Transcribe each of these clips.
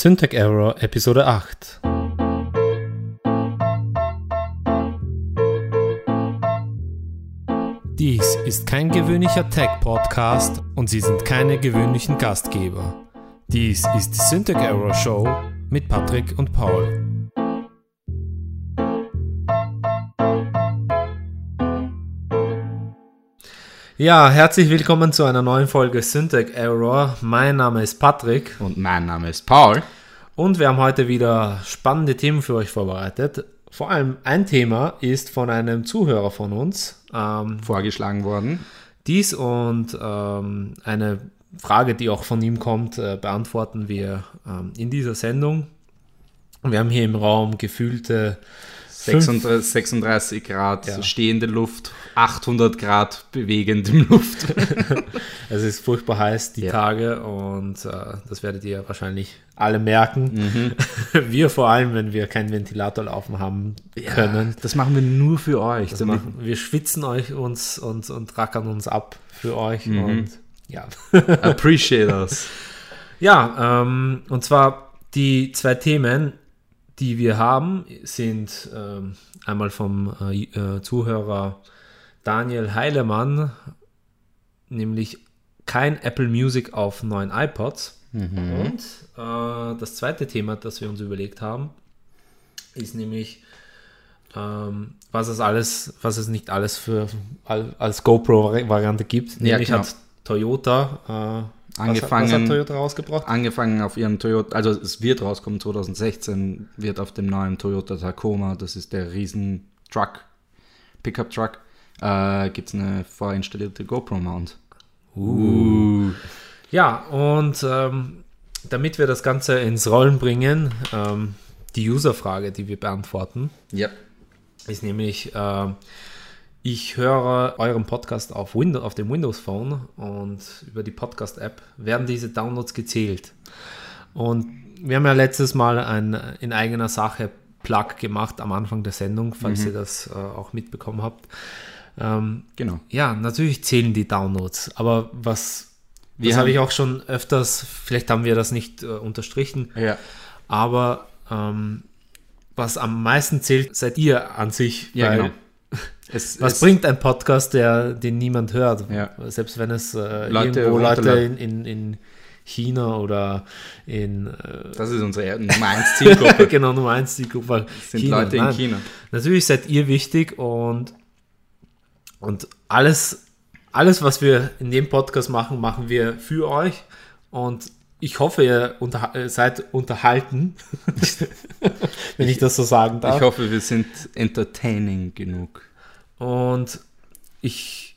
Syntax Error Episode 8 Dies ist kein gewöhnlicher Tech-Podcast und Sie sind keine gewöhnlichen Gastgeber. Dies ist die Syntax Error Show mit Patrick und Paul. Ja, herzlich willkommen zu einer neuen Folge Syntax Error. Mein Name ist Patrick. Und mein Name ist Paul. Und wir haben heute wieder spannende Themen für euch vorbereitet. Vor allem ein Thema ist von einem Zuhörer von uns ähm, vorgeschlagen worden. Dies und ähm, eine Frage, die auch von ihm kommt, äh, beantworten wir ähm, in dieser Sendung. Wir haben hier im Raum gefühlte 36, 36 Grad ja. stehende Luft, 800 Grad bewegende Luft. es ist furchtbar heiß die ja. Tage und äh, das werdet ihr wahrscheinlich alle merken. Mhm. Wir vor allem, wenn wir keinen Ventilator laufen haben können. Ja, das machen wir nur für euch. Machen, wir schwitzen euch uns und, und rackern uns ab für euch mhm. und ja. Appreciate us. Ja, ähm, und zwar die zwei Themen, die wir haben, sind ähm, einmal vom äh, äh, Zuhörer Daniel Heilemann, nämlich kein Apple Music auf neuen iPods. Mhm. Und äh, das zweite Thema, das wir uns überlegt haben, ist nämlich, ähm, was es alles, was es nicht alles für als GoPro-Variante gibt. Nämlich ja, genau. hat Toyota äh, angefangen, was, was hat Toyota rausgebracht? Angefangen auf ihrem Toyota, also es wird rauskommen 2016, wird auf dem neuen Toyota Tacoma, das ist der riesen Truck, Pickup Truck, äh, gibt es eine vorinstallierte GoPro-Mount. Uh. Ja, und ähm, damit wir das Ganze ins Rollen bringen, ähm, die User-Frage, die wir beantworten, yep. ist nämlich, äh, ich höre euren Podcast auf, Windows, auf dem Windows Phone und über die Podcast-App werden diese Downloads gezählt. Und wir haben ja letztes Mal ein in eigener Sache Plug gemacht am Anfang der Sendung, falls mhm. ihr das äh, auch mitbekommen habt. Ähm, genau. Ja, natürlich zählen die Downloads, aber was, wir das habe ich auch schon öfters, vielleicht haben wir das nicht äh, unterstrichen, ja. aber ähm, was am meisten zählt, seid ihr an sich, ja, weil genau. Es, Was es, bringt ein Podcast, der, den niemand hört? Ja. Selbst wenn es äh, Leute, irgendwo Leute in, in, in, China oder in. Äh, das ist unsere Nummer 1 Zielgruppe. genau, Nummer 1 Zielgruppe. Das sind China. Leute in Nein. China. Natürlich seid ihr wichtig und, und alles, alles, was wir in dem Podcast machen, machen wir für euch. Und ich hoffe, ihr unter, äh, seid unterhalten, wenn ich das so sagen darf. Ich hoffe, wir sind entertaining genug. Und ich,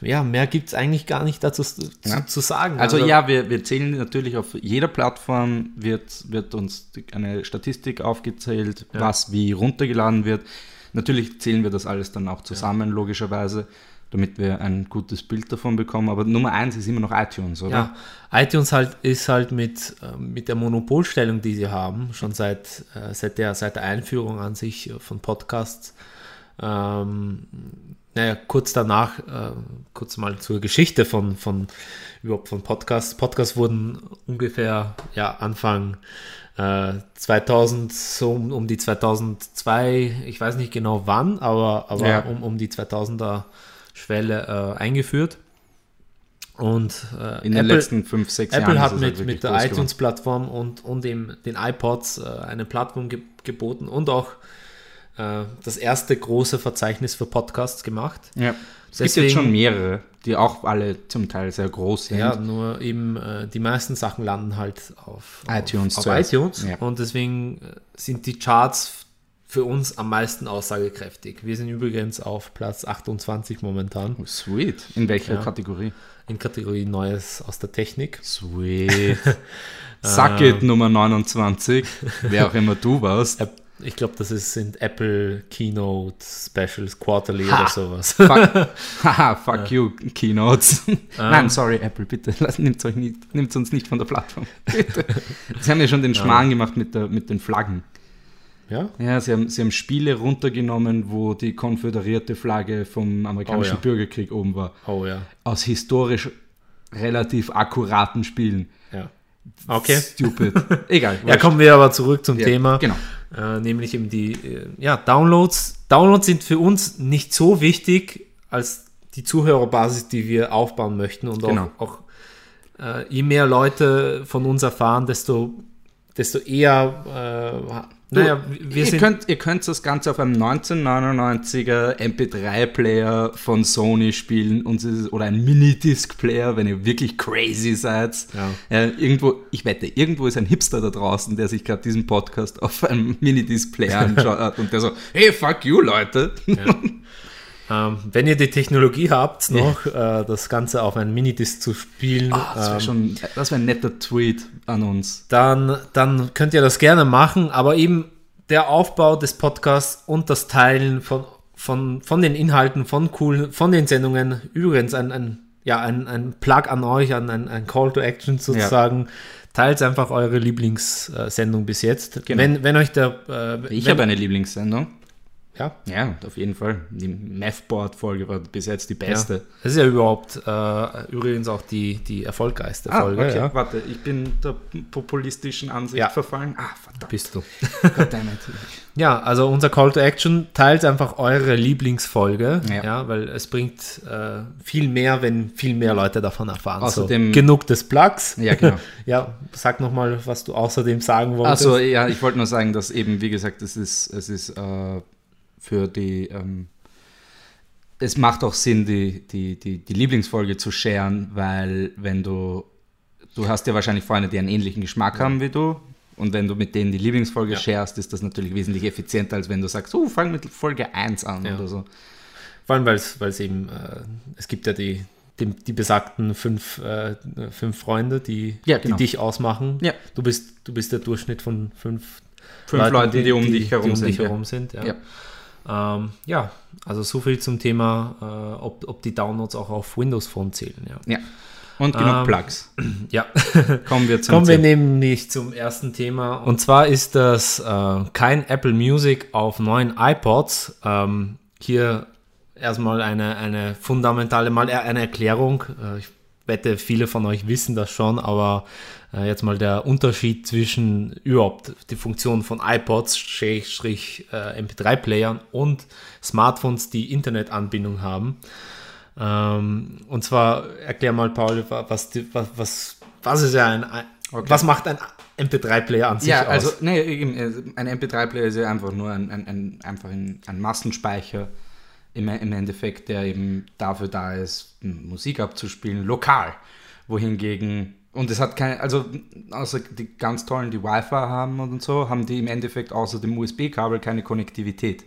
ja, mehr gibt es eigentlich gar nicht dazu zu, ja. zu sagen. Also, also, ja, wir, wir zählen natürlich auf jeder Plattform, wird, wird uns eine Statistik aufgezählt, ja. was wie runtergeladen wird. Natürlich zählen wir das alles dann auch zusammen, ja. logischerweise damit wir ein gutes Bild davon bekommen. Aber Nummer eins ist immer noch iTunes, oder? Ja, iTunes halt ist halt mit, äh, mit der Monopolstellung, die sie haben, schon seit, äh, seit, der, seit der Einführung an sich von Podcasts ähm, naja, kurz danach, äh, kurz mal zur Geschichte von, von überhaupt von Podcasts. Podcasts wurden ungefähr ja, Anfang äh, 2000, so um, um, die 2002, ich weiß nicht genau wann, aber, aber ja. um, um die 2000er Schwelle äh, eingeführt. Und äh, in den Apple, letzten fünf, sechs Apple Jahren. Apple hat mit, halt mit der iTunes-Plattform und, und dem, den iPods äh, eine Plattform ge geboten und auch äh, das erste große Verzeichnis für Podcasts gemacht. Ja. Es Deswegen, gibt jetzt schon mehrere, die auch alle zum Teil sehr groß sind. Ja, nur eben äh, die meisten Sachen landen halt auf iTunes. Auf, auf iTunes. Ja. Und deswegen äh, sind die Charts für uns am meisten aussagekräftig. Wir sind übrigens auf Platz 28 momentan. Oh, sweet. In welcher ja. Kategorie? In Kategorie Neues aus der Technik. Sweet. Suck it Nummer 29, wer auch immer du warst. Ich glaube, das ist, sind Apple Keynote Specials Quarterly ha, oder sowas. Fuck, haha, fuck you, Keynotes. Um, Nein, ähm. sorry, Apple, bitte, nimmt es uns nicht von der Plattform. Bitte. Sie haben ja schon den Schmarrn gemacht mit, der, mit den Flaggen. Ja? Ja, sie haben, sie haben Spiele runtergenommen, wo die konföderierte Flagge vom amerikanischen oh, ja. Bürgerkrieg oben war. Oh ja. Aus historisch relativ akkuraten Spielen. Ja. Okay. Stupid. Egal. Ja, kommen wir aber zurück zum Ja, Thema. genau. Äh, nämlich eben die äh, ja, Downloads. Downloads sind für uns nicht so wichtig als die Zuhörerbasis, die wir aufbauen möchten. Und Genau. auch, auch äh, je mehr Leute von uns erfahren, desto, desto eher, äh, naja, wir ihr, könnt, ihr könnt das Ganze auf einem 1999er MP3-Player von Sony spielen und ist, oder ein Minidisc-Player, wenn ihr wirklich crazy seid. Ja. Äh, irgendwo, ich wette, irgendwo ist ein Hipster da draußen, der sich gerade diesen Podcast auf einem Minidisc-Player anschaut und der so, hey, fuck you, Leute. Ähm, wenn ihr die Technologie habt, noch äh, das Ganze auf einen Minidisc zu spielen, Ah, das wäre ähm, schon, das wäre ein netter Tweet an uns. dann, dann könnt ihr das gerne machen, aber eben der Aufbau des Podcasts und das Teilen von, von, von den Inhalten, von coolen, von den Sendungen, übrigens ein, ein, ja, ein, ein Plug an euch, an ein, ein Call to Action sozusagen. Teilt einfach eure Lieblingssendung bis jetzt. Genau. Wenn, wenn euch der. Äh, Ich habe eine Lieblingssendung. Ja, Ja, auf jeden Fall. Die Mathboard-Folge war bis jetzt die beste. Ja. Das ist ja überhaupt äh, übrigens auch die, die erfolgreichste Folge. Ah, okay, ja. warte, ich bin der populistischen Ansicht Ja. verfallen. Ah, verdammt. Bist du. Goddammit. Ja, also unser Call to Action, teilt einfach eure Lieblingsfolge, ja, Ja. weil es bringt äh, viel mehr, wenn viel mehr Leute davon erfahren. Außerdem- so, genug des Plugs. Ja, genau. ja, sag nochmal, was du außerdem sagen wolltest. Also ja, ich wollte nur sagen, dass eben, wie gesagt, es ist, es ist äh, für die, ähm, es macht auch Sinn, die, die, die, die Lieblingsfolge zu sharen, weil wenn du, du hast ja wahrscheinlich Freunde, die einen ähnlichen Geschmack haben wie du. Und wenn du mit denen die Lieblingsfolge Ja. sharest, ist das natürlich wesentlich effizienter, als wenn du sagst, oh, fang mit Folge 1 an Ja. oder so. Vor allem, weil es eben, äh, es gibt ja die, die, die besagten fünf, äh, fünf Freunde, die, Ja, genau. die dich ausmachen. Ja. Du bist, du bist der Durchschnitt von fünf, Fünf Leuten, die, um dich herum die um sind. dich ja. herum sind. Ja. Ja. Ähm, ja, also so viel zum Thema, äh, ob, ob die Downloads auch auf Windows Phone zählen. Ja, Ja. Und genug Ähm, Plugs. ja. Kommen wir zum Kommen wir nämlich zum ersten Thema. Und zwar ist das äh, kein Apple Music auf neuen iPods. Ähm, hier erstmal eine, eine fundamentale, mal eine Erklärung. Äh, ich wette, viele von euch wissen das schon, aber äh, jetzt mal der Unterschied zwischen überhaupt die Funktion von iPods, Schrägstrich, äh, MP3-Playern und Smartphones, die Internetanbindung haben. Ähm, und zwar erklär mal, Paul, wa- was, was, was, was ist ja ein, Okay. was macht ein MP3-Player an sich Ja, aus? also nee, äh, ein MP3-Player ist ja einfach nur ein, ein, ein, einfach ein, ein Massenspeicher im, im Endeffekt, der eben dafür da ist, Musik abzuspielen, lokal. Wohingegen, und es hat keine, also außer die ganz tollen, die Wi-Fi haben und so, haben die im Endeffekt außer dem USB-Kabel keine Konnektivität.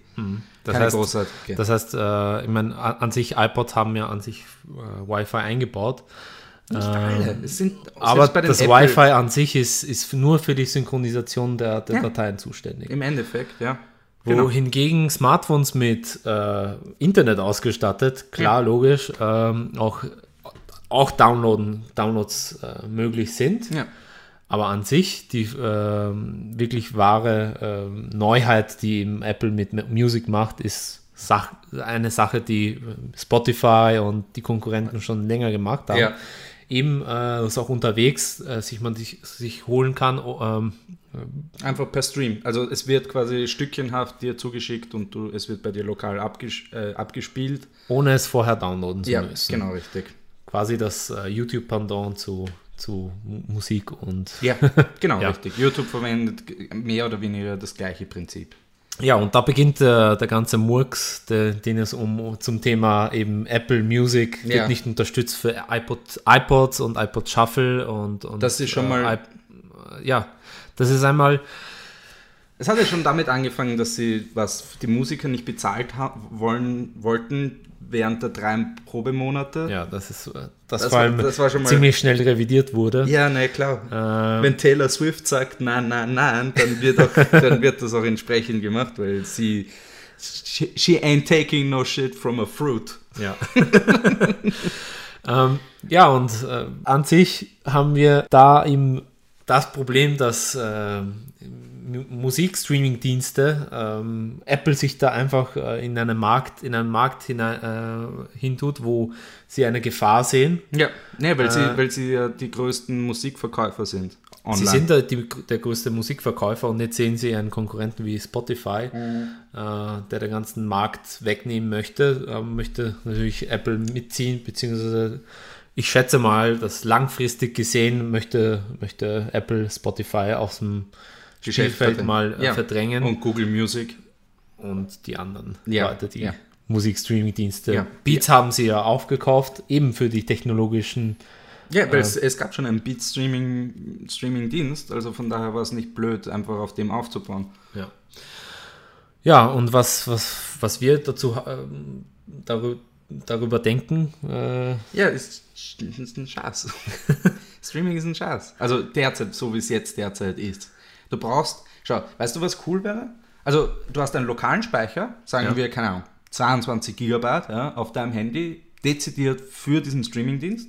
das keine heißt, großartige. das heißt äh, ich meine, an sich, iPods haben ja an sich äh, Wi-Fi eingebaut. Nicht alle. Es sind, Aber das Wi-Fi an sich ist, ist nur für die Synchronisation der, der Ja. Dateien zuständig. Im Endeffekt, ja. Genau. Wohingegen Smartphones mit äh, Internet ausgestattet, klar, logisch, ähm, auch, auch Downloaden, Downloads äh, möglich sind. Ja. Aber an sich, die ähm, wirklich wahre ähm, Neuheit, die Apple mit Music macht, ist Sach eine Sache, die äh, Spotify und die Konkurrenten schon länger gemacht haben. Ja. Eben äh, ist auch unterwegs, äh, sich man sich, sich holen kann. ähm, Einfach per Stream. Also es wird quasi stückchenhaft dir zugeschickt und du, es wird bei dir lokal abges äh, abgespielt. ohne es vorher downloaden zu Ja, müssen. genau, richtig. Quasi das äh, YouTube-Pendant zu, zu Mu- Musik und Ja, genau, Ja. richtig. YouTube verwendet mehr oder weniger das gleiche Prinzip. Ja, und da beginnt äh, der ganze Murks, der, den es um zum Thema eben Apple Music wird Ja. nicht unterstützt für iPod, iPods und iPod Shuffle und, und Das ist schon mal- iP- ja, das ist einmal Es hat ja schon damit angefangen, dass sie was die Musiker nicht bezahlt wollen, wollten während der drei Probemonate. ja, das ist äh, das, Das vor war- das war schon mal- ziemlich schnell revidiert wurde. Ja, ne, klar. Ähm, Wenn Taylor Swift sagt, nein, nein, nein, dann wird, auch, dann wird das auch entsprechend gemacht, weil sie she, she ain't taking no shit from a fruit. Ja. ähm, ja, und äh, an sich haben wir da eben das Problem, dass äh, Musikstreaming-Dienste ähm, Apple sich da einfach äh, in einen Markt, in einen Markt hinein, äh, hintut, wo sie eine Gefahr sehen. Ja, ne, weil, Äh, sie, weil sie ja die größten Musikverkäufer sind. online. Sie sind da die, der größte Musikverkäufer und jetzt sehen sie einen Konkurrenten wie Spotify, mhm. äh, der den ganzen Markt wegnehmen möchte. Äh, möchte natürlich Apple mitziehen, beziehungsweise ich schätze mal, dass langfristig gesehen möchte, möchte Apple Spotify aus dem Spielfeld mal äh, ja. verdrängen. Und Google Music. Und die anderen ja. Leute, die ja. Musikstreaming-Dienste. Ja. Beats haben sie ja aufgekauft, eben für die technologischen ja, weil äh, es, es, gab schon einen Beat-Streaming-Dienst, also von daher war es nicht blöd, einfach auf dem aufzubauen. Ja. Ja, und was, was, was wir dazu ähm, darüber, darüber denken. Äh ja, ist, ist ein Schatz. Streaming ist ein Schatz. Also derzeit, so wie es jetzt derzeit ist. Du brauchst, schau, weißt du, was cool wäre? Also, du hast einen lokalen Speicher, sagen ja. wir, keine Ahnung, 22 Gigabyte ja, auf deinem Handy, dezidiert für diesen Streamingdienst.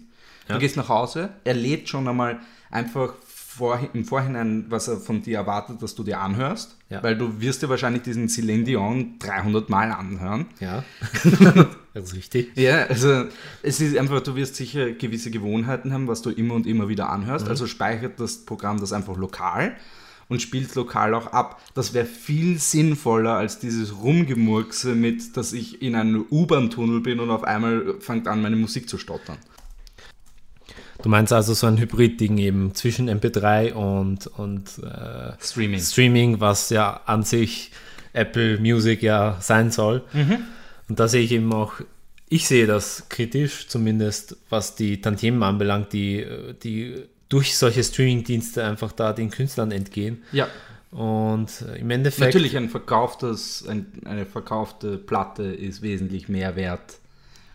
Ja. Du gehst nach Hause, er lädt schon einmal einfach vor, im Vorhinein, was er von dir erwartet, dass du dir anhörst, ja. weil du wirst dir wahrscheinlich diesen Celine Dion 300 Mal anhören. Ja, das ist richtig. Ja, also es ist einfach, du wirst sicher gewisse Gewohnheiten haben, was du immer und immer wieder anhörst, mhm. also speichert das Programm das einfach lokal und spielt lokal auch ab. Das wäre viel sinnvoller als dieses Rumgemurkse mit, dass ich in einem U-Bahn-Tunnel bin und auf einmal fängt an, meine Musik zu stottern. Du meinst also so ein Hybrid-Ding eben zwischen MP3 und, und äh, Streaming. Streaming, was ja an sich Apple Music ja sein soll. Mhm. Und da sehe ich eben auch, ich sehe das kritisch, zumindest was die Tantiemen anbelangt, die, die durch solche Streaming-Dienste einfach da den Künstlern entgehen. Ja. Und im Endeffekt. Natürlich, ein verkauftes, ein, eine verkaufte Platte ist wesentlich mehr wert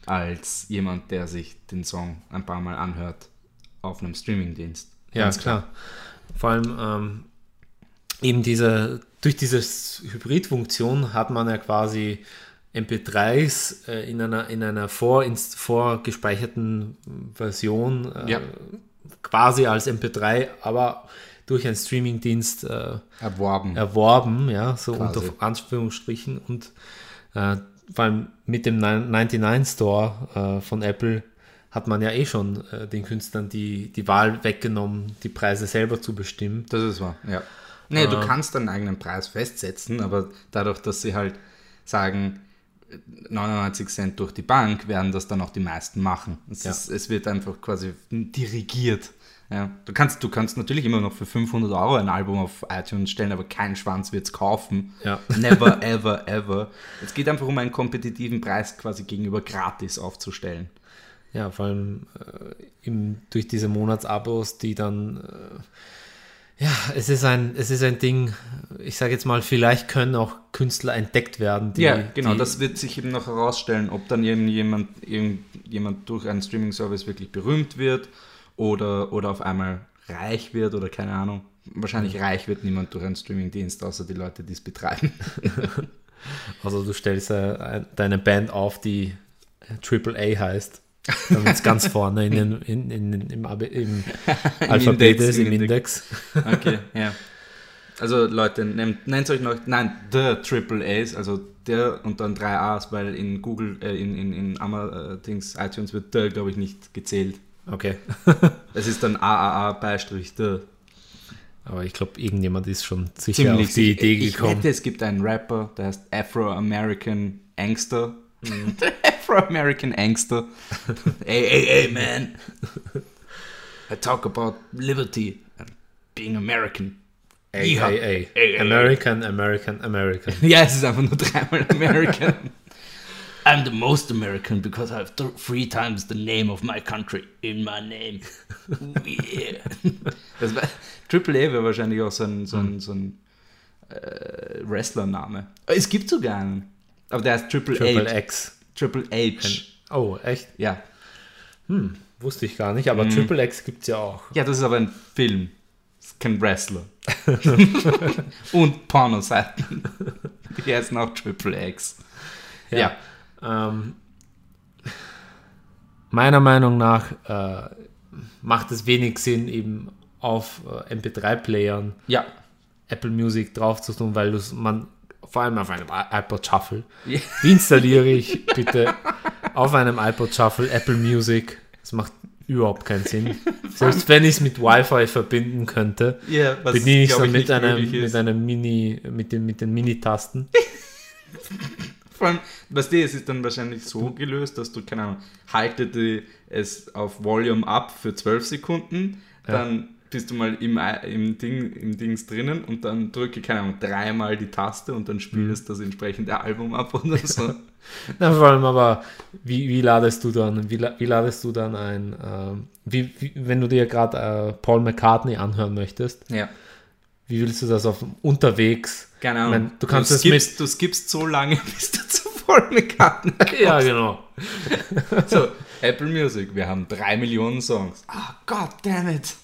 als jemand, der sich den Song ein paar Mal anhört auf einem Streamingdienst. Ja, klar. klar. Vor allem ähm, eben diese, durch diese Hybrid-Funktion hat man ja quasi MP3s äh, in einer, in einer vor, vorgespeicherten Version äh, ja. Quasi als MP3, aber durch einen Streamingdienst äh, erworben. erworben, ja, so quasi. unter Anführungsstrichen und äh, vor allem mit dem 99 Store äh, von Apple hat man ja eh schon äh, den Künstlern die, die Wahl weggenommen, die Preise selber zu bestimmen. Das ist wahr, ja. Nee, äh, du kannst deinen eigenen Preis festsetzen, aber dadurch, dass sie halt sagen, 99 Cent durch die Bank, werden das dann auch die meisten machen. Es, ja. ist, es wird einfach quasi dirigiert. Ja, du, kannst, du kannst natürlich immer noch für 500 Euro ein Album auf iTunes stellen, aber kein Schwanz wird es kaufen. Ja. Never, ever, ever. Es geht einfach um einen kompetitiven Preis quasi gegenüber gratis aufzustellen. Ja, vor allem äh, im, durch diese Monatsabos, die dann, äh, ja, es ist, ein, es ist ein Ding, ich sage jetzt mal, vielleicht können auch Künstler entdeckt werden. Die, ja, genau, die, das wird sich eben noch herausstellen, ob dann irgendjemand, irgendjemand durch einen Streaming-Service wirklich berühmt wird oder, oder auf einmal reich wird oder keine Ahnung. Wahrscheinlich reich wird niemand durch einen Streaming-Dienst, außer die Leute, die es betreiben. also du stellst äh, deine Band auf, die AAA heißt. Damit es ganz vorne in den, in, in, im, im Alphabet ist, im Index. Okay, ja. Also Leute, nennt, nennt euch noch, nein, the Triple A's, also der und dann drei A's, weil in Google, äh, in, in, in Amazon, äh, iTunes wird der, glaube ich, nicht gezählt. Okay. es ist dann AAA Beistrich der. Aber ich glaube, irgendjemand ist schon sicher Ziemlich auf die Idee gekommen. Ich wette, es gibt einen Rapper, der heißt Afro-American Angster Mm. Afro-American Angster. hey, hey, hey, man. I talk about liberty and being American. Hey, American, American, American. ja, es ist einfach nur dreimal American. I'm the most American because I have three times the name of my country in my name. yeah. Das war, Triple A wäre wahrscheinlich auch so ein, so ein, hm. so ein äh, Wrestler-Name. Es gibt sogar einen. Aber der heißt Triple, Triple H. X. Triple H. Oh, echt? Ja. Hm, wusste ich gar nicht, aber hm. Triple X gibt es ja auch. Ja, das ist aber ein Film. Das ist kein Wrestler. Und Pornoseiten. Die heißen auch Triple X. Ja. ja. Ähm, meiner Meinung nach äh, macht es wenig Sinn, eben auf äh, MP3-Playern ja. Apple Music drauf zu tun, weil man vor allem auf einem iPod Shuffle. Wie installiere ich bitte auf einem iPod Shuffle Apple Music? Es macht überhaupt keinen Sinn. Selbst wenn ich es mit Wi-Fi verbinden könnte, Ja, was, bediene ich es dann mit einem, mit einem Mini, mit den, mit den Mini-Tasten. Vor allem, weißt du, es ist dann wahrscheinlich so gelöst, dass du, keine Ahnung, haltete es auf Volume up für 12 Sekunden, dann bist du mal im, im, Ding, im Dings drinnen und dann drücke, keine Ahnung, dreimal die Taste und dann spielst das entsprechende Album ab oder so. Na, vor allem aber, wie, wie ladest du dann, wie, wie ladest du dann ein, ähm, wie, wie, wenn du dir gerade äh, Paul McCartney anhören möchtest, ja. wie willst du das auf unterwegs? Keine Ich mein, du kannst es skippst, du skippst so lange, bis du zu voll McCartney Ja, genau. So, Apple Music, wir haben drei Millionen Songs. Ah, God damn it.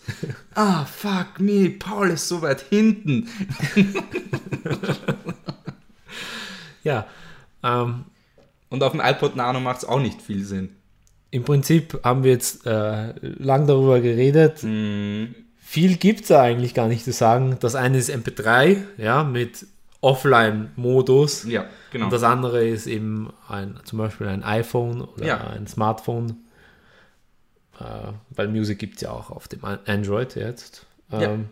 Ah, fuck me, Paul ist so weit hinten. Ja, ähm, Und auf dem iPod Nano macht es auch nicht viel Sinn. im Prinzip haben wir jetzt äh, lang darüber geredet. Mhm. Viel gibt es da eigentlich gar nicht zu sagen. Das eine ist MP3, ja, mit Offline-Modus. Ja, genau. Und das andere ist eben ein, zum Beispiel ein iPhone oder Ja. ein Smartphone. Äh, weil Musik gibt es ja auch auf dem Android jetzt. Ja. Ähm,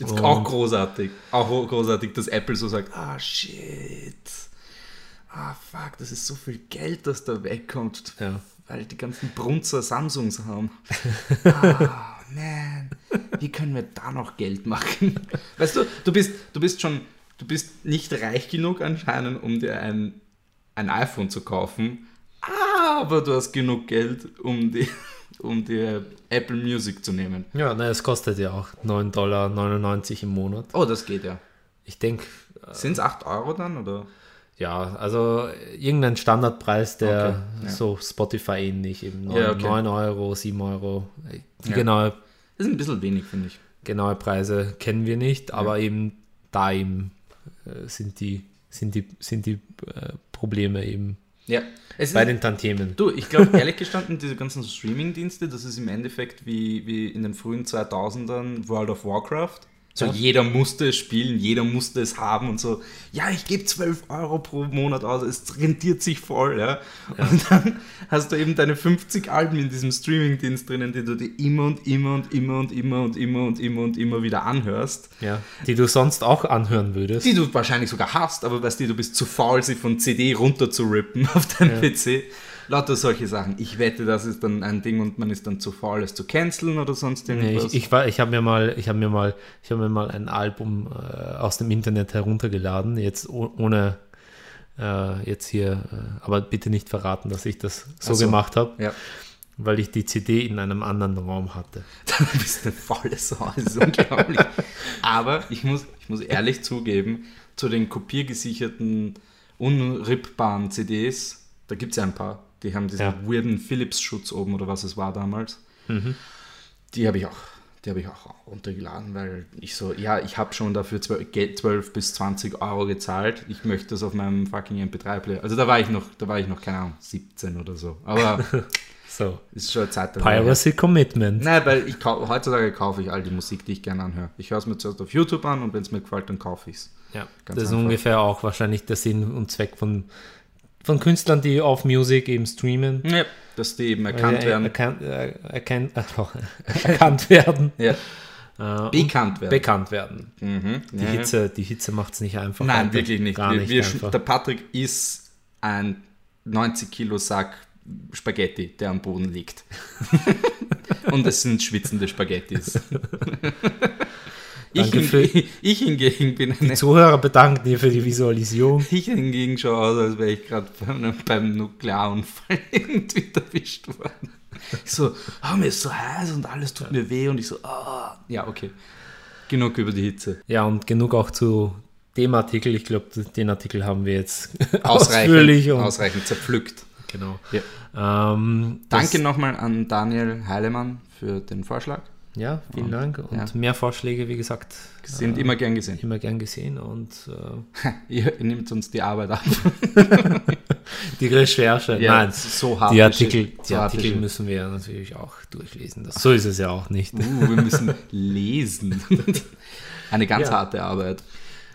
Ist Und- auch großartig. Auch großartig, dass Apple so sagt, ah, shit. Ah, fuck, das ist so viel Geld, das da wegkommt, ja. weil die ganzen Brunzer Samsungs haben. Ah, man, wie können wir da noch Geld machen? Weißt du, du bist, du bist schon, du bist nicht reich genug anscheinend, um dir ein, ein iPhone zu kaufen, aber du hast genug Geld, um dir, um dir Apple Music zu nehmen. Ja, na, es kostet ja auch 9,99 Dollar im Monat. Oh, das geht ja. Ich denke, Sind es 8 Euro dann, oder? ja, also irgendein Standardpreis, der Okay, ja. so Spotify ähnlich, eben 9, Ja, okay. 9 Euro, 7 Euro. Die Ja. genaue, Das ist ein bisschen wenig, finde ich. genaue Preise kennen wir nicht, aber eben da eben äh, sind die, sind die, sind die äh, Probleme eben Ja. Es bei ist, den Tantiemen. du, ich glaube, ehrlich gestanden, diese ganzen Streaming-Dienste, das ist im Endeffekt wie, wie in den frühen 2000ern World of Warcraft. So, Ja. jeder musste es spielen, jeder musste es haben und so, ja, ich gebe 12 Euro pro Monat aus, es rentiert sich voll, ja. Und dann hast du eben deine 50 Alben in diesem Streaming-Dienst drinnen, die du dir immer und immer und immer und immer und immer und immer und immer wieder anhörst. Ja, die du sonst auch anhören würdest. Die du wahrscheinlich sogar hast, aber weißt du, du bist zu faul, sie von CD runter zu rippen auf deinem PC. Lauter solche Sachen. Ich wette, das ist dann ein Ding und man ist dann zu faul, es zu canceln oder sonst Nee, irgendwas. ich, ich, war- ich habe mir mal, ich habe mir mal, ich habe mir mal ein Album äh, aus dem Internet heruntergeladen, jetzt oh, ohne äh, jetzt hier, äh, aber bitte nicht verraten, dass ich das so, so. gemacht habe, ja, weil ich die CD in einem anderen Raum hatte. du bist eine faule Sau, das ist unglaublich. aber ich muss, ich muss ehrlich zugeben, zu den kopiergesicherten, unrippbaren CDs, da gibt es ja ein paar, die haben diesen Ja. weirden Philips-Schutz oben oder was es war damals. Die habe ich auch. Die habe ich auch runtergeladen, weil ich so, ja, ich habe schon dafür 12, Geld- 12 bis 20 Euro gezahlt. Ich möchte das auf meinem fucking MP3-Player. Also da war ich noch, da war ich noch, keine Ahnung, 17 oder so. Aber So, ist schon eine Zeit dabei. Piracy Commitment. Nein, weil ich heutzutage kaufe ich all die Musik, die ich gerne anhöre. Ich höre es mir zuerst auf YouTube an und wenn es mir gefällt, dann kaufe ich es. Ja, Ganz das ist einfach. ungefähr auch wahrscheinlich der Sinn und Zweck von, von Künstlern, die auf Music eben streamen. Ja. Dass die eben erkannt Äh, werden. Erkannt, äh, erkannt, äh, doch, erkannt werden. Ja. Äh, und Bekannt werden. bekannt werden. Mhm. Die Ja. Hitze, die Hitze macht es nicht einfach. Nein, wirklich nicht. Gar wir, nicht wir, einfach. der Patrick ist ein 90 Kilo Sack Spaghetti, der am Boden liegt. Und es sind schwitzende Spaghettis. ich, hingegen, ich hingegen bin eine, Zuhörer bedanken dir für die Visualisierung. ich hingegen schaue aus, als wäre ich gerade beim, beim Nuklearunfall irgendwie erwischt worden. Ich so, oh, mir ist so heiß und alles tut mir weh und ich so, ah. Ja, okay. Genug über die Hitze. Ja, und genug auch zu dem Artikel. Ich glaube, den Artikel haben wir jetzt Ausreichend, ausreichend zerpflückt. genau. Ja. Ähm, Danke nochmal an Daniel Heilemann für den Vorschlag. Ja, vielen Dank. Und ja. mehr Vorschläge, wie gesagt, Sind immer gern gesehen. immer gern gesehen. Und äh, Ihr nimmt uns die Arbeit ab. die Recherche, nein, so hart. die Artikel, so die Artikel müssen wir natürlich auch durchlesen. Das, so ist es ja auch nicht. Uh, wir müssen lesen. Eine ganz Ja. harte Arbeit.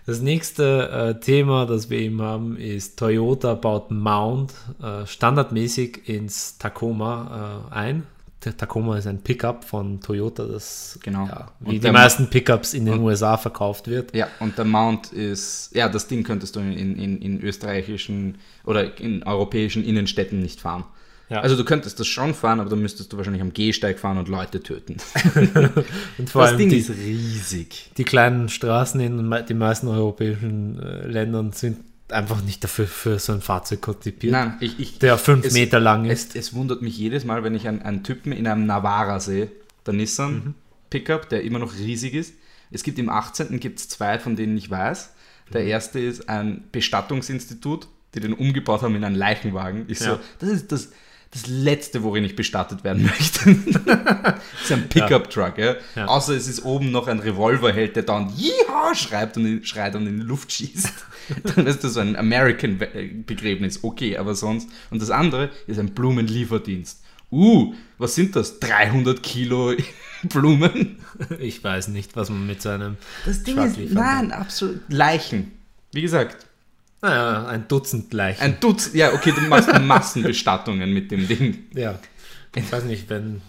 Das nächste äh, Thema, das wir eben haben, ist Toyota baut Mount äh, standardmäßig ins Tacoma äh, ein. Der Tacoma ist ein Pickup von Toyota, das Genau. ja, wie die meisten Pickups in den USA verkauft wird. Ja, und der Mount ist, ja, das Ding könntest du in, in, in österreichischen oder in europäischen Innenstädten nicht fahren. Ja. Also du könntest das schon fahren, aber dann müsstest du wahrscheinlich am Gehsteig fahren und Leute töten. Und vor das allem Ding die, ist riesig. die kleinen Straßen in den meisten europäischen äh, Ländern sind einfach nicht dafür für so ein Fahrzeug konzipiert, Nein, ich, ich, der fünf es- Meter lang ist. Es, es wundert mich jedes Mal, wenn ich einen, einen Typen in einem Navara sehe, der Nissan Mhm. Pickup, der immer noch riesig ist. Es gibt im 18. gibt es zwei, von denen ich weiß. Mhm. Der erste ist ein Bestattungsinstitut, die den umgebaut haben in einen Leichenwagen. Ich so, Ja. das ist das, das Letzte, worin ich bestattet werden möchte. das ist ein Pickup-Truck, ja. Ja. Außer es ist oben noch ein Revolverheld, der dann Jiha schreibt und in- schreit und in die Luft schießt. Dann ist das so ein American-Begräbnis, okay, aber sonst. Und das andere ist ein Blumenlieferdienst. Uh, was sind das? 300 Kilo Blumen? Ich weiß nicht, was man mit so einem Das Ding Truck ist, nein, absolut. Leichen. Wie gesagt, Naja, ein Dutzend Leichen. ein Dutzend, ja, okay, du machst Massenbestattungen mit dem Ding. ja. Ich weiß nicht, wenn.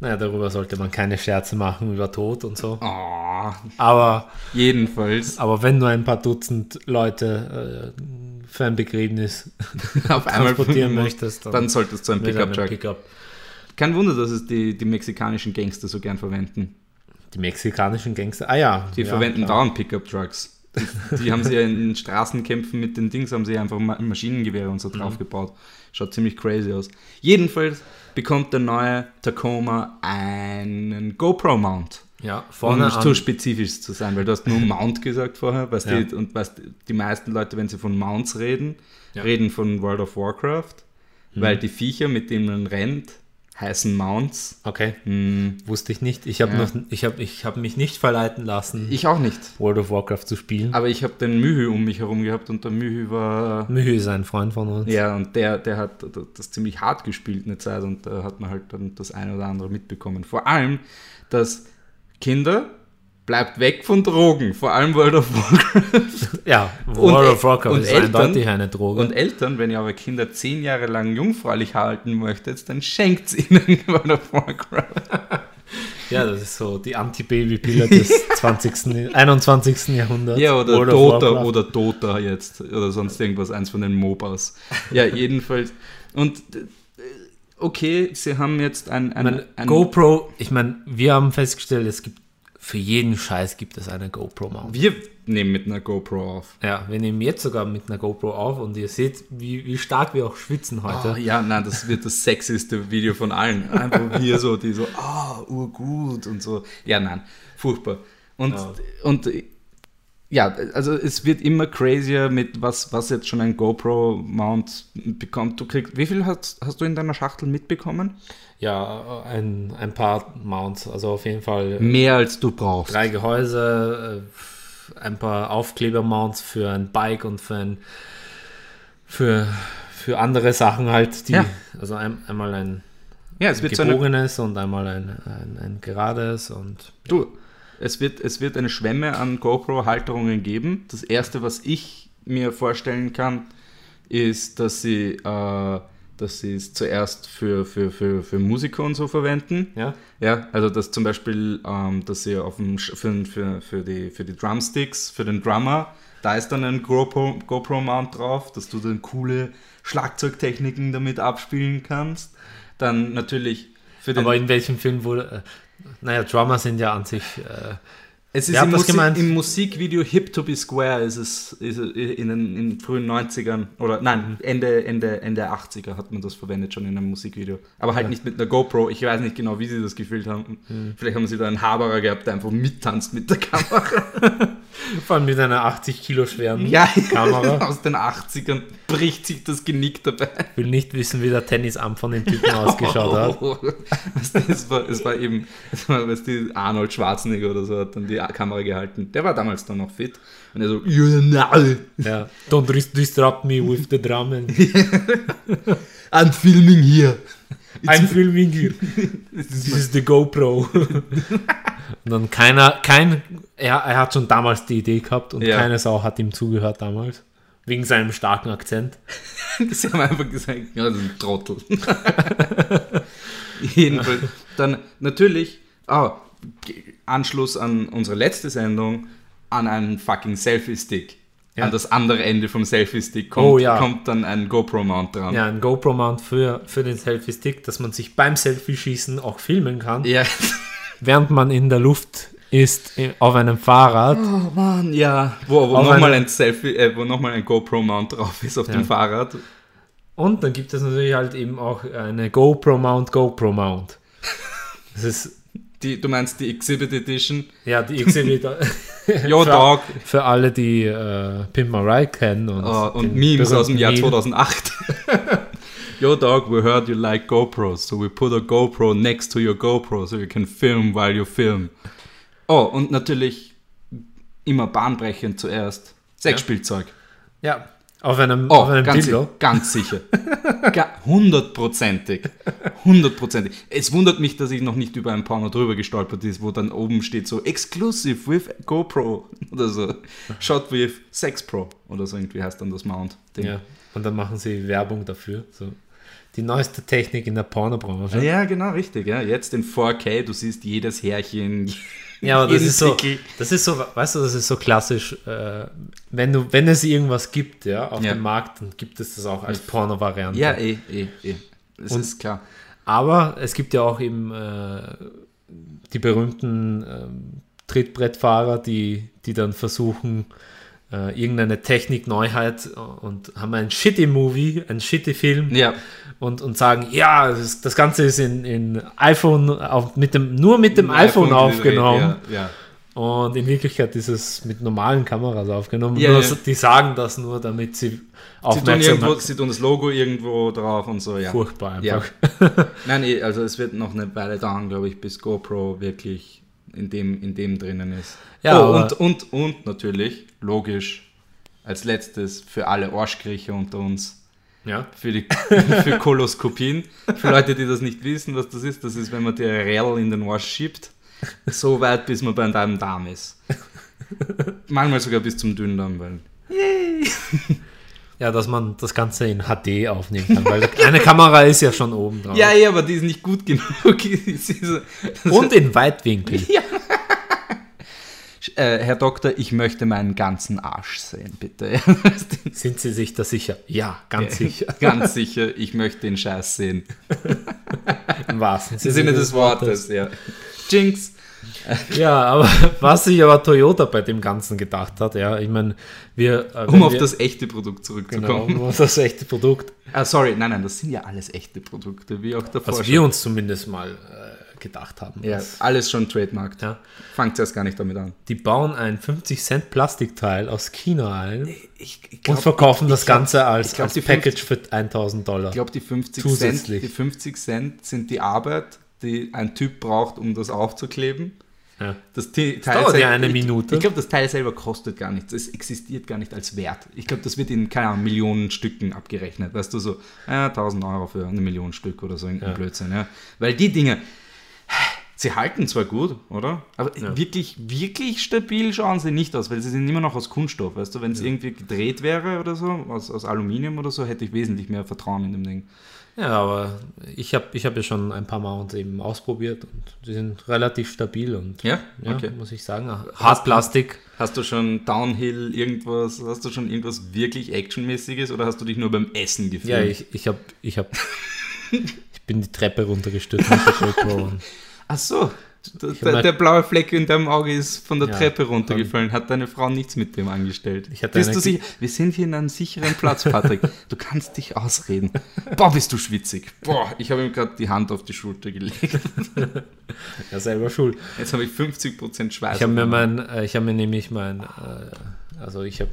Naja, darüber sollte man keine Scherze machen über Tod und so. Oh, Aber, jedenfalls, aber wenn du ein paar Dutzend Leute äh, für ein Begräbnis auf einmal transportieren möchtest, dann solltest du einen einem Pickup-Truck. Pickup. Kein Wunder, dass es die, die mexikanischen Gangster so gern verwenden. Die mexikanischen Gangster. Ah ja. Die ja, verwenden dauernd Pickup-Trucks. Die, haben sie ja in Straßenkämpfen mit den Dings, haben sie einfach Ma- Maschinengewehre und so Mhm. draufgebaut. Schaut ziemlich crazy aus. Jedenfalls bekommt der neue Tacoma einen GoPro-Mount. Ja, Um vorne zu spezifisch zu sein, weil du hast nur Mount gesagt vorher, weißt Ja. die, und weißt, die meisten Leute, wenn sie von Mounts reden, Ja. reden von World of Warcraft, Mhm. weil die Viecher, mit denen man rennt, heißen Mounts. Okay, Hm, wusste ich nicht. Ich habe Ja. noch, ich habe, ich habe mich nicht verleiten lassen, ich auch nicht. World of Warcraft zu spielen. Aber ich habe den Mühü um mich herum gehabt und der Mühü war. Mühe ist ein Freund von uns. Ja, und der, der hat das ziemlich hart gespielt eine Zeit und da hat man halt dann das eine oder andere mitbekommen. Vor allem, dass Kinder bleibt weg von Drogen, vor allem World of Warcraft. Ja, World of Warcraft und ist Eltern- eindeutig eine Droge. Und Eltern, wenn ihr eure Kinder zehn Jahre lang jungfräulich halten möchtet, dann schenkt ihnen World of Warcraft. ja, das ist so die Anti-Baby-Pille des 20., 21. Jahrhunderts. Ja, oder World Dota oder Dota jetzt oder sonst irgendwas, eins von den MOBAs. Ja, jedenfalls. Und äh, okay, sie haben jetzt ein, ein, ein GoPro, ich meine, wir haben festgestellt, es gibt für jeden Scheiß gibt es eine GoPro-Mount. Wir nehmen mit einer GoPro auf. Ja, wir nehmen jetzt sogar mit einer GoPro auf und ihr seht, wie, wie stark wir auch schwitzen heute. Oh, ja, nein, das wird das sexyste Video von allen. Einfach wir so, die so, ah, urgut und so. Ja, nein, furchtbar. Und, Ja. und ja, also es wird immer crazier mit was, was jetzt schon ein GoPro-Mount bekommt. Du kriegst, wie viel hast, hast du in deiner Schachtel mitbekommen? Ja, ein, ein paar Mounts, also auf jeden Fall Mehr als du brauchst. drei Gehäuse, äh, ein paar Aufklebermounts für ein Bike und für ein für, für andere Sachen halt, die, Ja. also ein, einmal ein Ja, es wird so eine, gebogenes und einmal ein, ein, ein gerades und Du, es wird, es wird eine Schwemme an GoPro-Halterungen geben. Das erste, was ich mir vorstellen kann, ist, dass sie, äh, dass sie es zuerst für, für, für, für Musiker und so verwenden. ja, Ja, also dass zum Beispiel, ähm, dass sie auf dem für, für, für, die, für die Drumsticks, für den Drummer, da ist dann ein GoPro, GoPro-Mount drauf, dass du dann coole Schlagzeugtechniken damit abspielen kannst. Dann natürlich für den aber in welchem Film wurde, äh, naja, Drummer sind ja an sich, äh, Es ist im, das Musik, gemeint? im Musikvideo Hip to be Square ist es ist in den in den frühen 90ern oder nein, Ende, Ende, Ende 80er hat man das verwendet schon in einem Musikvideo. Aber halt Ja. nicht mit einer GoPro. Ich weiß nicht genau, wie sie das gefühlt haben. Vielleicht haben sie da einen Haberer gehabt, der einfach mittanzt mit der Kamera. vor allem mit einer 80 Kilo schweren ja, Kamera. aus den 80ern bricht sich das Genick dabei. will nicht wissen, wie der Tennisarm von dem Typen ausgeschaut hat. Weißt du, es, war, es war eben, es war, weißt du, Arnold Schwarzenegger oder so hat dann die Kamera gehalten. Der war damals dann noch fit. Und er so, you're. Ja. Don't dis- disrupt me with the drum and I'm filming here. I'm filming here. This is the GoPro. und dann keiner, kein, er, er hat schon damals die Idee gehabt und Ja. keine Sau hat ihm zugehört damals. Wegen seinem starken Akzent. Sie haben einfach gesagt, ja, das ist ein Trottel. Jedenfalls. Dann natürlich, oh, Anschluss an unsere letzte Sendung, an einen fucking Selfie-Stick. Ja. An das andere Ende vom Selfie-Stick kommt, oh, ja. kommt dann ein GoPro-Mount dran. Ja, ein GoPro-Mount für, für den Selfie-Stick, dass man sich beim Selfie-Schießen auch filmen kann. Ja. Während man in der Luft ist auf einem Fahrrad. Oh Mann, ja. Wo, wo nochmal ein Selfie, äh, wo nochmal ein GoPro-Mount drauf ist auf ja. dem Fahrrad. Und dann gibt es natürlich halt eben auch eine GoPro-Mount, GoPro-Mount. Das ist die, du meinst die Exhibit Edition? Ja, die Exhibit. Yo, für, Dog. Für alle, die äh, Pimp My Ride kennen. Und, oh, und Memes aus dem Jahr Meme. 2008. Yo, Dog, we heard you like GoPros, so we put a GoPro next to your GoPro, so you can film while you film. Oh, und natürlich immer bahnbrechend zuerst. Sexspielzeug. Ja. ja. Auf einem, oh, auf einem ganz, Dildo? ganz sicher. Hundertprozentig. Hundertprozentig. Es wundert mich, dass ich noch nicht über ein Porno drüber gestolpert ist, wo dann oben steht so Exclusive with GoPro oder so. Shot with Sex Pro oder so irgendwie heißt dann das Mount. -Ding. Ja, und dann machen sie Werbung dafür. So. Die neueste Technik in der Pornobranche. Ja, genau, richtig. Ja. Jetzt in 4K, du siehst jedes Härchen, ja, aber das ist so, das ist so, weißt du, das ist so klassisch, äh, wenn du, wenn es irgendwas gibt, ja, auf ja. dem Markt, dann gibt es das auch als Porno-Variante. Ja, eh, eh, eh. Das Und, ist klar. Aber es gibt ja auch eben äh, die berühmten äh, Trittbrettfahrer, die, die dann versuchen, äh, irgendeine Technikneuheit und haben einen shitty Movie, einen shitty Film ja. und, und sagen, ja, das, das Ganze ist in, in iPhone, auf, mit dem, nur mit dem iPhone, iPhone, aufgenommen. Ja, ja. Und in Wirklichkeit ist es mit normalen Kameras aufgenommen. Ja. Die sagen das nur, damit sie aufmerksam sie tun, irgendwo, sie tun das Logo irgendwo drauf und so, ja. Furchtbar einfach. Nein, also es wird noch eine Weile dauern, glaube ich, bis GoPro wirklich in dem, in dem drinnen ist. Ja, oh, und, und, und natürlich, logisch, als letztes für alle Arschkriecher unter uns. Ja. Für, die, für Koloskopien. Für Leute, die das nicht wissen, was das ist, das ist, wenn man die Rell in den Arsch schiebt, so weit, bis man bei deinem Darm ist. Manchmal sogar bis zum Dünndarm, weil. Yay. Ja, dass man das Ganze in HD aufnehmen kann, weil eine Kamera ist ja schon oben drauf. Ja, ja, aber die ist nicht gut genug. Und in Weitwinkel. Ja. Äh, Herr Doktor, ich möchte meinen ganzen Arsch sehen, bitte. Sind Sie sich da sicher? Ja, ganz ja, sicher. Ganz sicher, ich möchte den Scheiß sehen. Im wahrsten Sinne des Wortes, ja. Jinx. ja, aber was sich aber Toyota bei dem Ganzen gedacht hat, ja, ich meine, wir. Äh, um auf wir, das echte Produkt zurückzukommen. Genau, um auf das echte Produkt. Ah, sorry, nein, nein, das sind ja alles echte Produkte, wie auch davor. Was wir uns zumindest mal äh, gedacht haben. Ja, alles schon trademarked. Ja. Fangt erst gar nicht damit an. Die bauen ein 50 Cent Plastikteil aus China ein ich, ich glaub, und verkaufen das glaub, Ganze als, glaub, als Package 50, für 1000 Dollar. Ich glaube, die 50 Cent, die 50 Cent sind die Arbeit die ein Typ braucht, um das aufzukleben. Ja. Das, Teil das dauert ja eine Minute. Ich, ich glaube, das Teil selber kostet gar nichts. Es existiert gar nicht als Wert. Ich glaube, das wird in, keine Ahnung, Millionen Stücken abgerechnet. Weißt du, so ja, 1000 Euro für eine Million Stück oder so, ein ja. Blödsinn. Ja. Weil die Dinge, sie halten zwar gut, oder? Aber ja. wirklich, wirklich stabil schauen sie nicht aus, weil sie sind immer noch aus Kunststoff. Weißt du, wenn es irgendwie gedreht wäre oder so, aus, aus Aluminium oder so, hätte ich wesentlich mehr Vertrauen in dem Ding. Ja, aber ich habe ich hab ja schon ein paar Mounts eben ausprobiert und die sind relativ stabil und ja, ja okay. muss ich sagen. Hartplastik. Hast du schon Downhill irgendwas, hast du schon irgendwas wirklich Actionmäßiges oder hast du dich nur beim Essen gefühlt? Ja, ich, ich habe, ich habe, ich bin die Treppe runtergestürzt Ach so, der, der, blaue Fleck in deinem Auge ist von der ja, Treppe runtergefallen. Hat deine Frau nichts mit dem angestellt? bist du sicher? Wir sind hier in einem sicheren Platz, Patrick. du kannst dich ausreden. Boah, bist du schwitzig. Boah, ich habe ihm gerade die Hand auf die Schulter gelegt. ja, selber schuld. Jetzt habe ich 50% Schweiß. Ich habe mir, mein, äh, ich hab mir nämlich mein, äh, also ich habe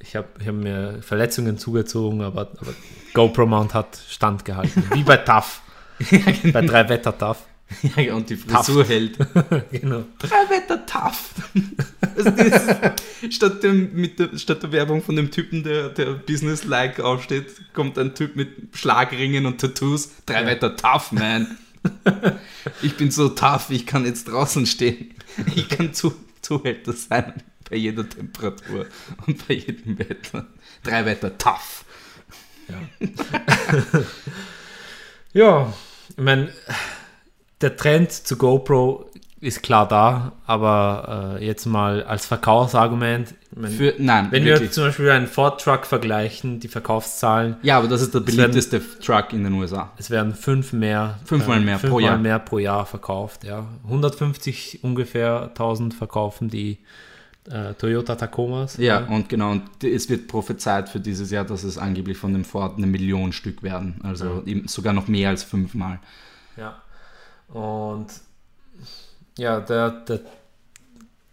ich habe ich hab mir Verletzungen zugezogen, aber, aber GoPro Mount hat standgehalten. Wie bei TAF. ja, genau. Bei drei Wetter TAF. Ja, und die Frisur Taft. hält. genau. Drei Wetter tough. statt, dem, mit der, statt der Werbung von dem Typen, der, der Business-like aufsteht, kommt ein Typ mit Schlagringen und Tattoos. Drei ja. Wetter tough, man. ich bin so tough, ich kann jetzt draußen stehen. Ich kann zu, Zuhälter sein bei jeder Temperatur und bei jedem Wetter. Drei Wetter tough. Ja. ja, ich meine, der Trend zu GoPro ist klar da, aber äh, jetzt mal als Verkaufsargument. mein, Für, nein, wenn wir wirklich. zum Beispiel einen Ford Truck vergleichen, die Verkaufszahlen, ja, aber das ist der Es werden- beliebteste Truck in den USA. es werden fünf mehr, äh, Fünfmal mehr pro fünfmal Jahr. mehr pro Jahr verkauft. Ja. 150 ungefähr 1000 verkaufen die äh, Toyota Tacomas. Ja, und genau, und es wird prophezeit für dieses Jahr, dass es angeblich von dem Ford eine Million Stück werden. Also eben sogar noch mehr als fünfmal. Ja. Und ja, der, der,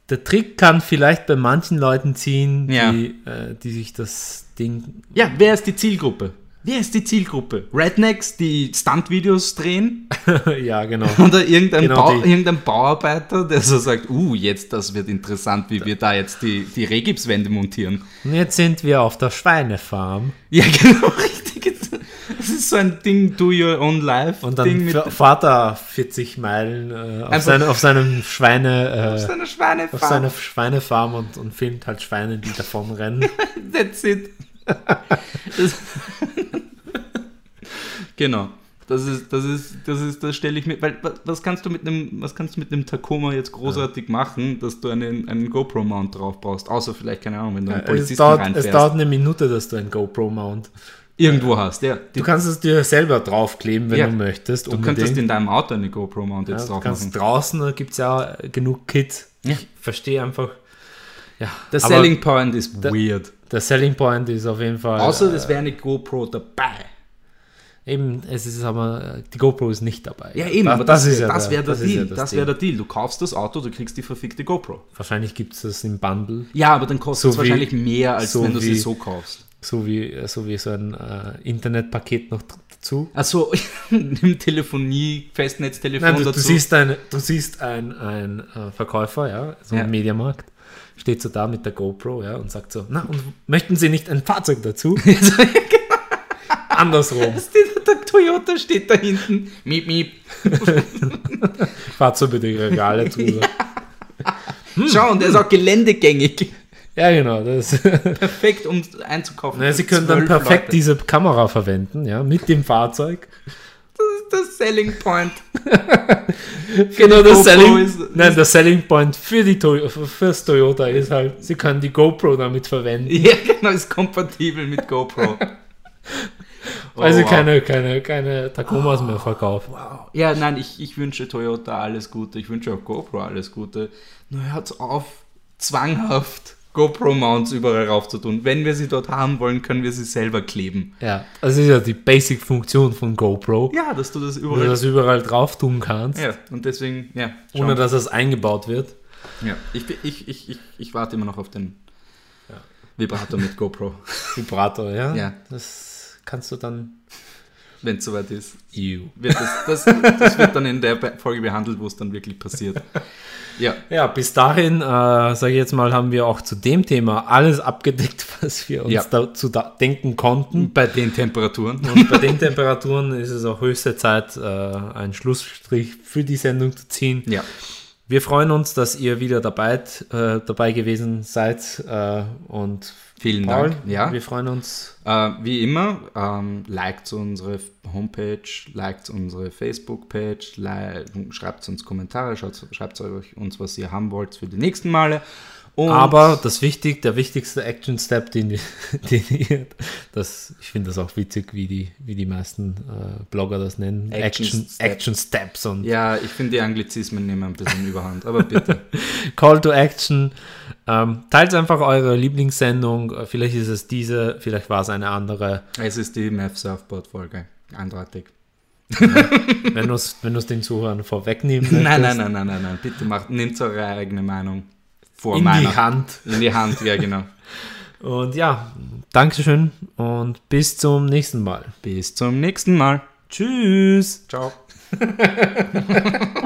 der Trick kann vielleicht bei manchen Leuten ziehen, Ja. die, äh, die sich das Ding. Ja, wer ist die Zielgruppe? Wer ist die Zielgruppe? Rednecks, die Stunt-Videos drehen? ja, genau. Oder irgendein, Genau Bau, irgendein Bauarbeiter, der so sagt, uh, jetzt, das wird interessant, wie wir da jetzt die, die Rehgipswände montieren. Und jetzt sind wir auf der Schweinefarm. Ja, genau, richtig. Das ist so ein Ding, do your own life. Und dann Ding mit f- fährt er 40 Meilen äh, auf, seine, auf seinem Schweine. Äh, seiner Schweinefarm. auf seiner Schweinefarm und, und filmt halt Schweine, die davon rennen. That's it. Genau. Das ist, das ist, das ist, das stelle ich mir, weil wa- was kannst du mit einem, was kannst du mit einem Tacoma jetzt großartig machen, dass du einen, einen GoPro-Mount drauf brauchst, außer vielleicht, keine Ahnung, wenn du einen es, Polizisten dauert, es reinfährst. dauert eine Minute, dass du ein GoPro-Mount. Irgendwo hast, ja. Du kannst es dir selber draufkleben, wenn Ja. du möchtest. du könntest unbedingt. in deinem Auto eine GoPro-Mount Ja, jetzt du drauf kannst machen. draußen, da gibt es ja genug Kit. Ja. Ich verstehe einfach. Ja, Der Selling Point ist der- weird. der Selling Point ist auf jeden Fall. Außer es äh, wäre eine GoPro dabei. Eben, es ist aber, die GoPro ist nicht dabei. Ja, eben, aber das, ist ja das wäre der das ja Deal. das Das wäre der Deal. Du kaufst das Auto, du kriegst die verfickte GoPro. Wahrscheinlich gibt es das im Bundle, Ja, aber dann kostet So es wahrscheinlich mehr, als so wenn du sie so kaufst. So wie, äh, so wie so ein äh, Internetpaket noch dazu. Also nimm Telefonie, Festnetztelefon Nein, du, du dazu. siehst, ein, du siehst ein, ein äh, Verkäufer, ja, so Ja. ein Mediamarkt, steht so da mit der GoPro, ja, und sagt so, na, und möchten Sie nicht ein Fahrzeug dazu? Andersrum. Steht- der Toyota steht da hinten. Miep, miep. Fahrt so bitte Regale drüber. Schau, und der ist auch geländegängig. Ja, genau. Das, Perfekt, um einzukaufen. für Sie können dann perfekt Leute. diese Kamera verwenden, ja, mit dem Fahrzeug. Das ist der Selling Point. Genau, das Selling, ist- nein, der Selling Point für die Toy fürs Toyota ist halt, Sie können die GoPro damit verwenden, Ja, genau, ist kompatibel mit GoPro. weil Oh, Sie wow. keine, keine, keine Tacomas mehr verkaufen. Wow. Ja, nein, ich, ich wünsche Toyota alles Gute. Ich wünsche auch GoPro alles Gute. Nur hört auf, zwanghaft GoPro-Mounts überall raufzutun. Wenn wir sie dort haben wollen, können wir sie selber kleben. Ja, das ist ja die Basic-Funktion von GoPro, Ja, dass du das du überall. das überall drauf tun kannst, ja, und deswegen, ja. schau. ohne dass es eingebaut wird. ja. Ich, ich, ich, ich, ich warte immer noch auf den Ja. Vibrator mit GoPro, Vibrator, ja. Ja. Das kannst du dann. Wenn es soweit ist. Ew. Wird das, das, das wird dann in der Folge behandelt, wo es dann wirklich passiert. Ja, Ja, bis dahin, äh, sage ich jetzt mal, haben wir auch zu dem Thema alles abgedeckt, was wir uns Ja. dazu da denken konnten. bei den Temperaturen. Und bei den Temperaturen ist es auch höchste Zeit, äh, einen Schlussstrich für die Sendung zu ziehen. Ja. Wir freuen uns, dass ihr wieder dabei, äh, dabei gewesen seid. Äh, und Vielen Paul, Dank. Ja. wir freuen uns. Äh, wie immer, ähm, liked unsere Homepage, liked unsere Facebook-Page, li schreibt uns Kommentare, schreibt euch uns, was ihr haben wollt für die nächsten Male. Und Aber das wichtig, der wichtigste Action-Step, den, den ihr, das, ich finde das auch witzig, wie die, wie die meisten äh, Blogger das nennen. Action Action, Step. Action Steps und ja, ich finde die Anglizismen nehmen ein bisschen überhand, aber bitte. Call to Action. Ähm, teilt einfach eure Lieblingssendung. Äh, Vielleicht ist es diese, vielleicht war es eine andere. es ist die Math Surfboard-Folge, eindeutig. Wenn du es wenn du's den Zuhörern vorwegnehmen Nein, nein, möchtest. nein, nein, nein, nein, bitte macht, nehmt eure eigene Meinung vor In meiner. die Hand. In die Hand, ja genau. Und ja, Dankeschön und bis zum nächsten Mal. Bis zum nächsten Mal. Tschüss. Ciao.